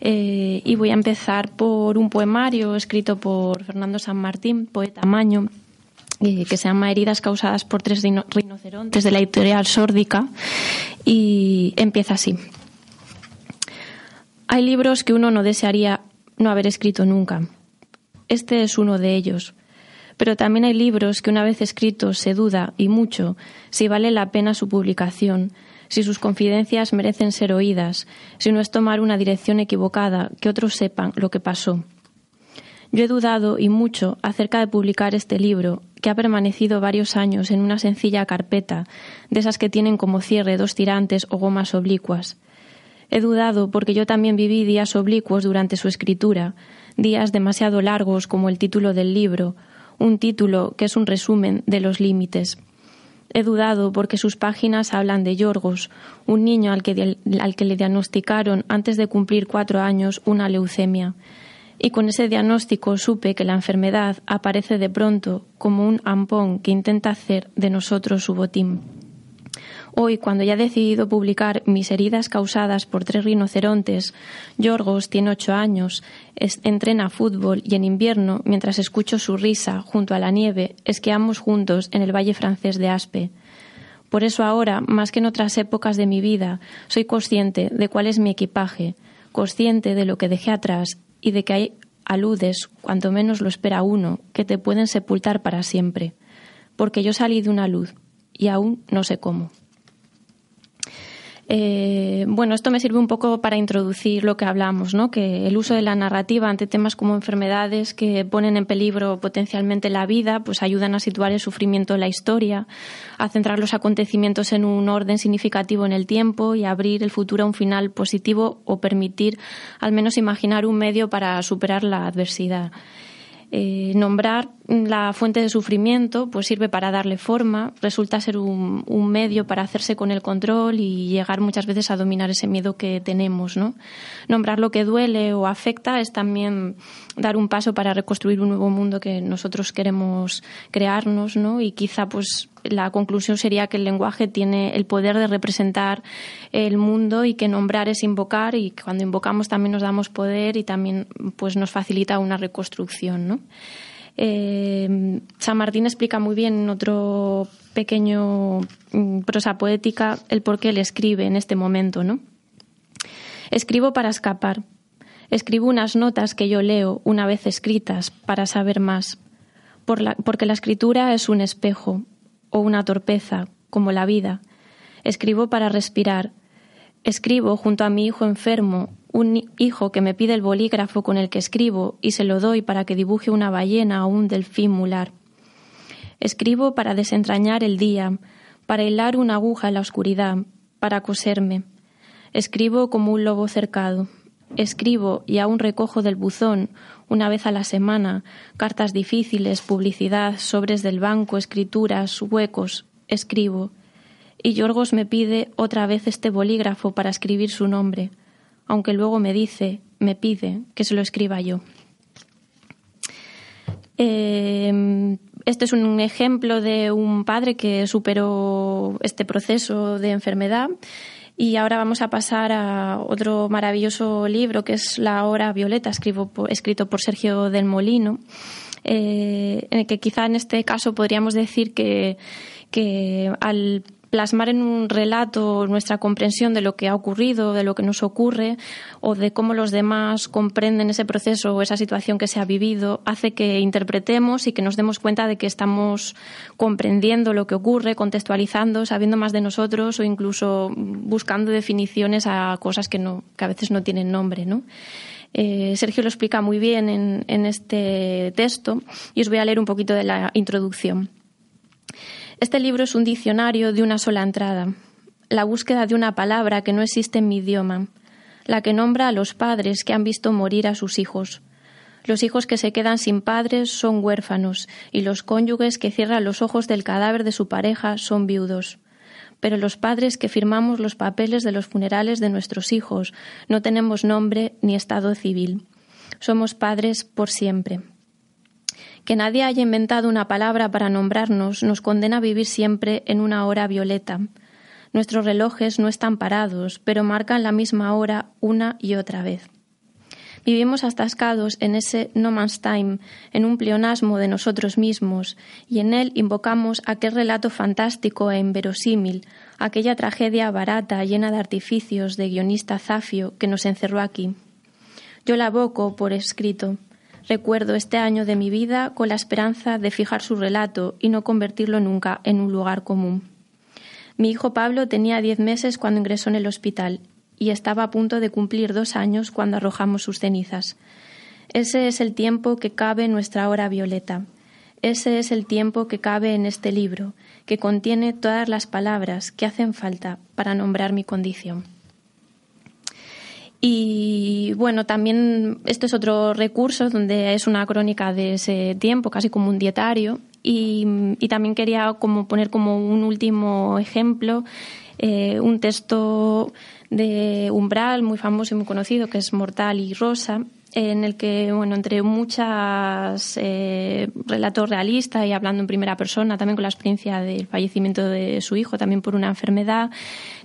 Eh, y voy a empezar por un poemario escrito por Fernando San Martín, poeta maño, eh, que se llama Heridas causadas por tres rino- rinocerontes de la editorial Sórdica. Y empieza así. Hay libros que uno no desearía no haber escrito nunca. Este es uno de ellos. Pero también hay libros que una vez escritos se duda, y mucho, si vale la pena su publicación, si sus confidencias merecen ser oídas, si no es tomar una dirección equivocada, que otros sepan lo que pasó. Yo he dudado y mucho acerca de publicar este libro, que ha permanecido varios años en una sencilla carpeta, de esas que tienen como cierre dos tirantes o gomas oblicuas. He dudado porque yo también viví días oblicuos durante su escritura, días demasiado largos como el título del libro, un título que es un resumen de los límites. He dudado porque sus páginas hablan de Yorgos, un niño al que, al que le diagnosticaron antes de cumplir cuatro años una leucemia. Y con ese diagnóstico supe que la enfermedad aparece de pronto como un ampón que intenta hacer de nosotros su botín. Hoy, cuando ya he decidido publicar mis heridas causadas por tres rinocerontes, Yorgos tiene ocho años, entrena fútbol y en invierno, mientras escucho su risa junto a la nieve, esquiamos juntos en el valle francés de Aspe. Por eso ahora, más que en otras épocas de mi vida, soy consciente de cuál es mi equipaje, consciente de lo que dejé atrás y de que hay aludes, cuanto menos lo espera uno, que te pueden sepultar para siempre. Porque yo salí de una luz y aún no sé cómo. Eh, bueno, esto me sirve un poco para introducir lo que hablamos, ¿no? que el uso de la narrativa ante temas como enfermedades que ponen en peligro potencialmente la vida, pues ayudan a situar el sufrimiento en la historia, a centrar los acontecimientos en un orden significativo en el tiempo y a abrir el futuro a un final positivo o permitir al menos imaginar un medio para superar la adversidad. Eh, nombrar la fuente de sufrimiento pues sirve para darle forma, resulta ser un, un, medio para hacerse con el control y llegar muchas veces a dominar ese miedo que tenemos. ¿no? Nombrar lo que duele o afecta es también dar un paso para reconstruir un nuevo mundo que nosotros queremos crearnos ¿no? y quizá pues la conclusión sería que el lenguaje tiene el poder de representar el mundo y que nombrar es invocar y cuando invocamos también nos damos poder y también pues nos facilita una reconstrucción, ¿no? Eh, San Martín explica muy bien en otro pequeño mm, prosa poética el por qué él escribe en este momento, ¿no? Escribo para escapar. Escribo unas notas que yo leo una vez escritas para saber más. Porque la escritura es un espejo, o una torpeza, como la vida. Escribo para respirar. Escribo junto a mi hijo enfermo, un hijo que me pide el bolígrafo con el que escribo y se lo doy para que dibuje una ballena o un delfín mular. Escribo para desentrañar el día, para hilar una aguja en la oscuridad, para coserme. Escribo como un lobo cercado. Escribo y aún recojo del buzón, una vez a la semana, cartas difíciles, publicidad, sobres del banco, escrituras, huecos. Escribo. Y Yorgos me pide otra vez este bolígrafo para escribir su nombre, aunque luego me dice, me pide, que se lo escriba yo. Eh, este es un ejemplo de un padre que superó este proceso de enfermedad y ahora vamos a pasar a otro maravilloso libro que es La Hora Violeta, escrito por Sergio del Molino, eh, en el que quizá en este caso podríamos decir que, que al plasmar en un relato nuestra comprensión de lo que ha ocurrido, de lo que nos ocurre o de cómo los demás comprenden ese proceso o esa situación que se ha vivido, hace que interpretemos y que nos demos cuenta de que estamos comprendiendo lo que ocurre, contextualizando, sabiendo más de nosotros o incluso buscando definiciones a cosas que, no, que a veces no tienen nombre, ¿no? Eh, Sergio lo explica muy bien en, en este texto y os voy a leer un poquito de la introducción. Este libro es un diccionario de una sola entrada, la búsqueda de una palabra que no existe en mi idioma, la que nombra a los padres que han visto morir a sus hijos. Los hijos que se quedan sin padres son huérfanos y los cónyuges que cierran los ojos del cadáver de su pareja son viudos. Pero los padres que firmamos los papeles de los funerales de nuestros hijos no tenemos nombre ni estado civil. Somos padres por siempre. Que nadie haya inventado una palabra para nombrarnos nos condena a vivir siempre en una hora violeta. Nuestros relojes no están parados, pero marcan la misma hora una y otra vez. Vivimos atascados en ese no man's time, en un pleonasmo de nosotros mismos, y en él invocamos aquel relato fantástico e inverosímil, aquella tragedia barata llena de artificios de guionista zafio que nos encerró aquí. Yo la evoco por escrito. Recuerdo este año de mi vida con la esperanza de fijar su relato y no convertirlo nunca en un lugar común. Mi hijo Pablo tenía diez meses cuando ingresó en el hospital y estaba a punto de cumplir dos años cuando arrojamos sus cenizas. Ese es el tiempo que cabe en nuestra hora violeta. Ese es el tiempo que cabe en este libro, que contiene todas las palabras que hacen falta para nombrar mi condición. Y bueno, también esto es otro recurso donde es una crónica de ese tiempo, casi como un dietario. Y, también quería como poner como un último ejemplo eh, un texto de Umbral muy famoso y muy conocido que es Mortal y Rosa, en el que, bueno, entre muchas eh, relatos realistas y hablando en primera persona, también con la experiencia del fallecimiento de su hijo, también por una enfermedad,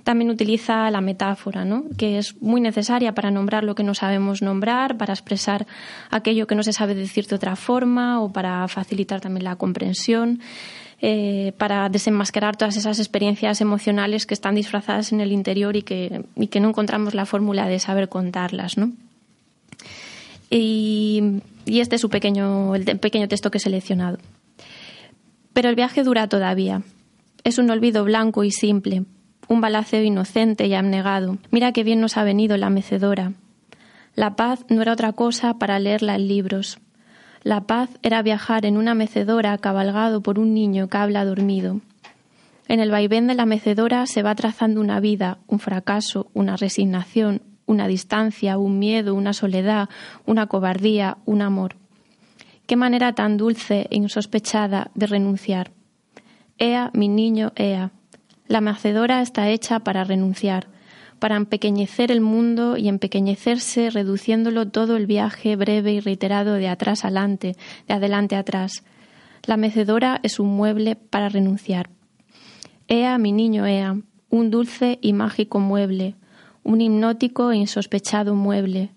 también utiliza la metáfora, ¿no? que es muy necesaria para nombrar lo que no sabemos nombrar, para expresar aquello que no se sabe decir de otra forma o para facilitar también la comprensión. Eh, para desenmascarar todas esas experiencias emocionales que están disfrazadas en el interior y que, y que no encontramos la fórmula de saber contarlas, ¿no? Y, este es su pequeño, el pequeño texto que he seleccionado. Pero el viaje dura todavía. Es un olvido blanco y simple, un balaceo inocente y abnegado. Mira qué bien nos ha venido la mecedora. La paz no era otra cosa para leerla en libros. La paz era viajar en una mecedora cabalgado por un niño que habla dormido. En el vaivén de la mecedora se va trazando una vida, un fracaso, una resignación, una distancia, un miedo, una soledad, una cobardía, un amor. Qué manera tan dulce e insospechada de renunciar. Ea, mi niño, ea. La mecedora está hecha para renunciar, para empequeñecer el mundo y empequeñecerse reduciéndolo todo el viaje breve y reiterado de atrás adelante, de adelante atrás. La mecedora es un mueble para renunciar. Ea, mi niño, ea, un dulce y mágico mueble, un hipnótico e insospechado mueble.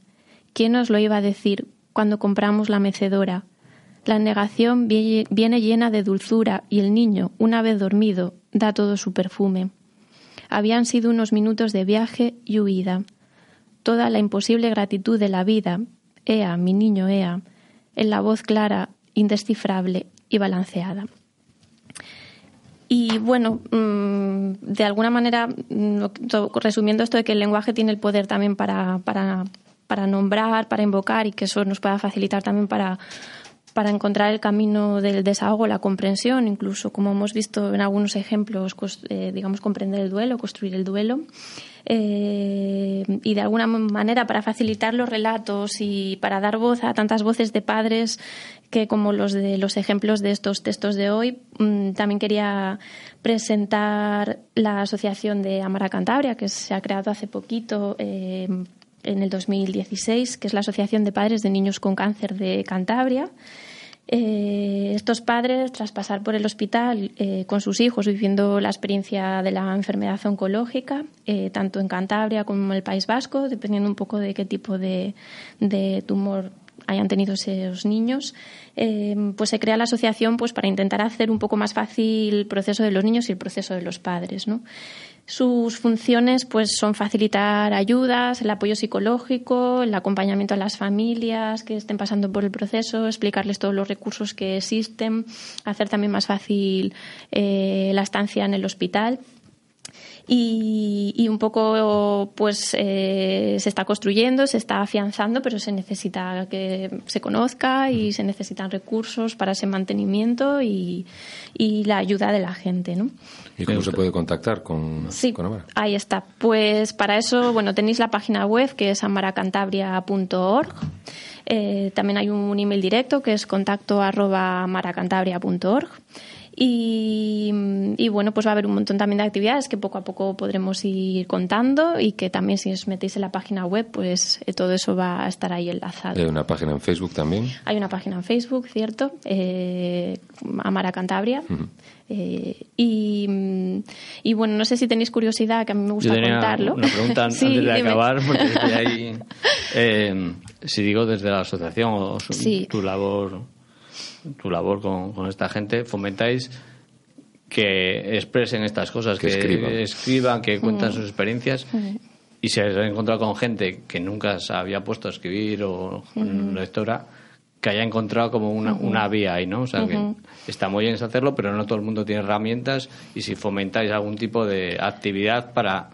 ¿Quién nos lo iba a decir cuando compramos la mecedora? La negación viene llena de dulzura y el niño, una vez dormido, da todo su perfume. Habían sido unos minutos de viaje y huida. Toda la imposible gratitud de la vida, Ea, mi niño Ea, en la voz clara, indescifrable y balanceada. Y bueno, mm, de alguna manera, mm, resumiendo esto de que el lenguaje tiene el poder también para, para, para nombrar, para invocar y que eso nos pueda facilitar también para, para encontrar el camino del desahogo, la comprensión, incluso como hemos visto en algunos ejemplos, eh, digamos, comprender el duelo, construir el duelo. Eh, y de alguna manera para facilitar los relatos y para dar voz a tantas voces de padres que como los de los ejemplos de estos textos de hoy, mm, también quería presentar la asociación de Amara Cantabria que se ha creado hace poquito eh, en el 2016, que es la Asociación de Padres de Niños con Cáncer de Cantabria. Eh, estos padres, tras pasar por el hospital eh, con sus hijos, viviendo la experiencia de la enfermedad oncológica, eh, tanto en Cantabria como en el País Vasco, dependiendo un poco de qué tipo de, de tumor hayan tenido esos niños, pues se crea la asociación pues para intentar hacer un poco más fácil el proceso de los niños y el proceso de los padres. ¿no? Sus funciones pues, son facilitar ayudas, el apoyo psicológico, el acompañamiento a las familias que estén pasando por el proceso, explicarles todos los recursos que existen, hacer también más fácil eh, la estancia en el hospital y, un poco pues eh, se está construyendo, se está afianzando, pero se necesita que se conozca y se necesitan recursos para ese mantenimiento y, la ayuda de la gente, ¿no? ¿Y cómo se puede contactar con, sí, Ahí está. Pues para eso, bueno, tenéis la página web que es amaracantabria.org. Eh, también hay un email directo que es contacto arroba maracantabria.org. Y, bueno, pues va a haber un montón también de actividades que poco a poco podremos ir contando y que también si os metéis en la página web, pues eh, todo eso va a estar ahí enlazado. ¿Hay una página en Facebook también? Hay una página en Facebook, cierto, eh, Amara Cantabria. Eh, y, bueno, no sé si tenéis curiosidad, que a mí me gusta contarlo. Una pregunta [laughs] antes de acabar, porque ahí, [laughs] si digo desde la asociación o tu labor tu labor con, esta gente, fomentáis que expresen estas cosas, que, escriban. que cuentan sus experiencias. Y se ha encontrado con gente que nunca se había puesto a escribir o lectora, que haya encontrado como una, una vía ahí, ¿no? O sea, que está muy bien hacerlo, pero no todo el mundo tiene herramientas y si fomentáis algún tipo de actividad para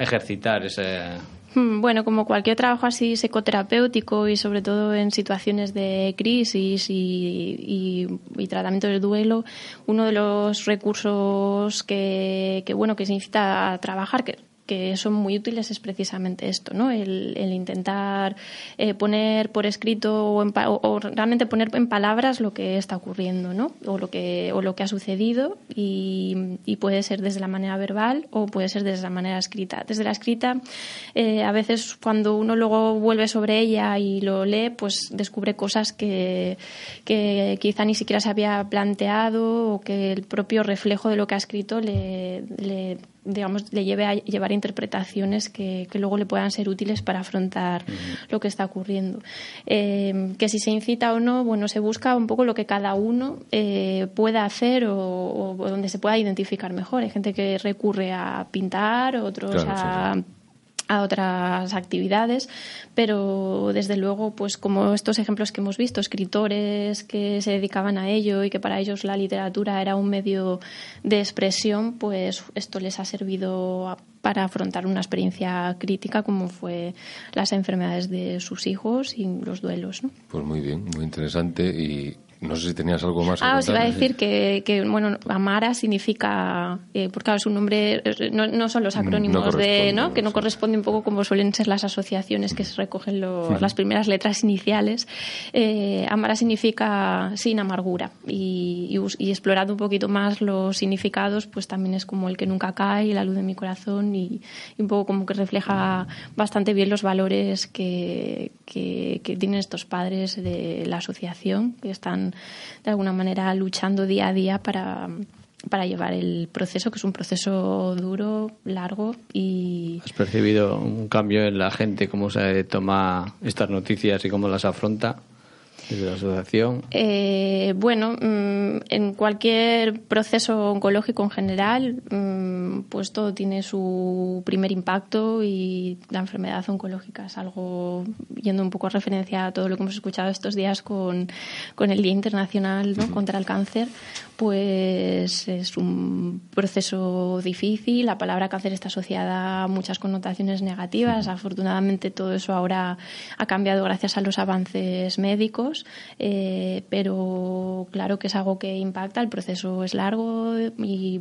ejercitar ese bueno, como cualquier trabajo así psicoterapéutico y sobre todo en situaciones de crisis y, tratamiento del duelo, uno de los recursos que, que bueno que se necesita trabajar, que que son muy útiles es precisamente esto, ¿no? El, intentar eh, poner por escrito o, realmente poner en palabras lo que está ocurriendo, ¿no? O lo que, o ha sucedido y, puede ser desde la manera verbal o puede ser desde la manera escrita. Desde la escrita, eh, a veces cuando uno luego vuelve sobre ella y lo lee, pues descubre cosas que, quizá ni siquiera se había planteado o que el propio reflejo de lo que ha escrito le digamos, le lleve a llevar interpretaciones que, luego le puedan ser útiles para afrontar lo que está ocurriendo. Eh, que si se incita o no, bueno, se busca un poco lo que cada uno eh, pueda hacer o, donde se pueda identificar mejor. Hay gente que recurre a pintar, otros a a otras actividades, pero desde luego, pues como estos ejemplos que hemos visto, escritores que se dedicaban a ello y que para ellos la literatura era un medio de expresión, pues esto les ha servido para afrontar una experiencia crítica como fue las enfermedades de sus hijos y los duelos, ¿no? Pues muy bien, muy interesante y no sé si tenías algo más. que Ah, os iba a decir que, que, bueno, Amara significa, eh, porque claro, su nombre eh, no, no son los No acrónimos de, ¿no? Que no corresponde un poco como suelen ser las asociaciones que se recogen lo- las primeras letras iniciales. Eh, Amara significa sin amargura y, y, explorando un poquito más los significados, pues también es como el que nunca cae, la luz de mi corazón y, y un poco como que refleja bastante bien los valores que, que, que tienen estos padres de la asociación, que están de alguna manera luchando día a día para, para llevar el proceso, que es un proceso duro, largo y ¿Has percibido un cambio en la gente, cómo se toma estas noticias y cómo las afronta desde la asociación? Eh, bueno, mm, en cualquier proceso oncológico en general, mm, pues todo tiene su primer impacto y la enfermedad oncológica es algo, yendo un poco a referencia a todo lo que hemos escuchado estos días con, con el Día Internacional ¿no? contra el Cáncer, pues es un proceso difícil. La palabra cáncer está asociada a muchas connotaciones negativas. Afortunadamente todo eso ahora ha cambiado gracias a los avances médicos, eh, pero claro que es algo que impacta. El proceso es largo y,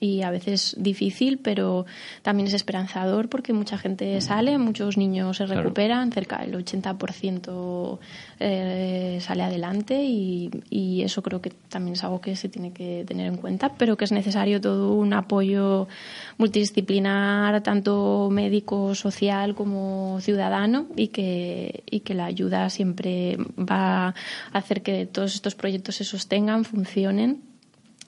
y a veces difícil, pero también es esperanzador porque mucha gente sale, muchos niños se Claro. recuperan, cerca del 80% eh, sale adelante y, y eso creo que también es algo que se tiene que tener en cuenta, pero que es necesario todo un apoyo multidisciplinar, tanto médico, social como ciudadano, y que, y que la ayuda siempre va a hacer que todos estos proyectos se sostengan, funcionen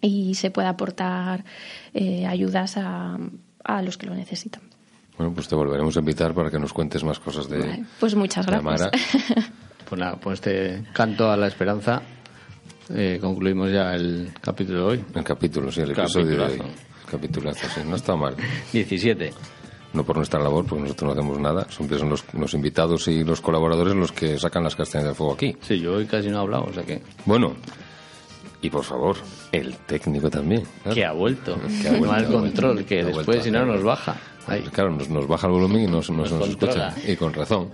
y se pueda aportar eh, ayudas a, a los que lo necesitan. Bueno, pues te volveremos a invitar para que nos cuentes más cosas de, Vale, Pues muchas gracias. [laughs] Pues nada, este canto a la esperanza eh, concluimos ya el capítulo de hoy. El capítulo, sí, el episodio de hoy. Capitulazo. Sí, no está mal. [laughs] 17. No por nuestra labor, porque nosotros no hacemos nada. Siempre son los, los invitados y los colaboradores los que sacan las castañas del fuego aquí. Sí, yo hoy casi no he hablado, o sea que... Bueno, y por favor, el técnico también. claro. Que ha vuelto. Que ha vuelto, Mal ha vuelto. control, que Ha después si no nos baja. Ahí. Claro, nos, nos baja el volumen y nos, nos, Nos nos escucha. Y con razón.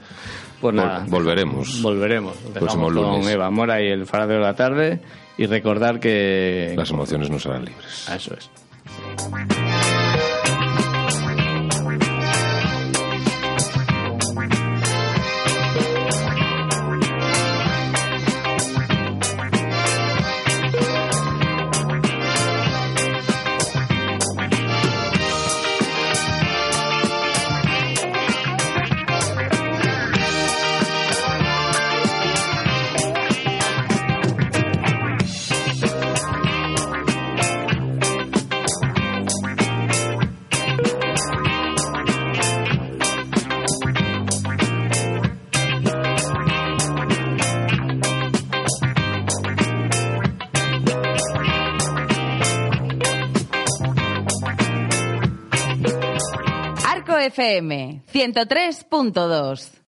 Pues Vol- nada. volveremos. Volveremos. Próximo Dejamos con lunes. Eva Mora y el Farado de la Tarde y recordar que... Las emociones no serán libres. Eso es. FM 103.2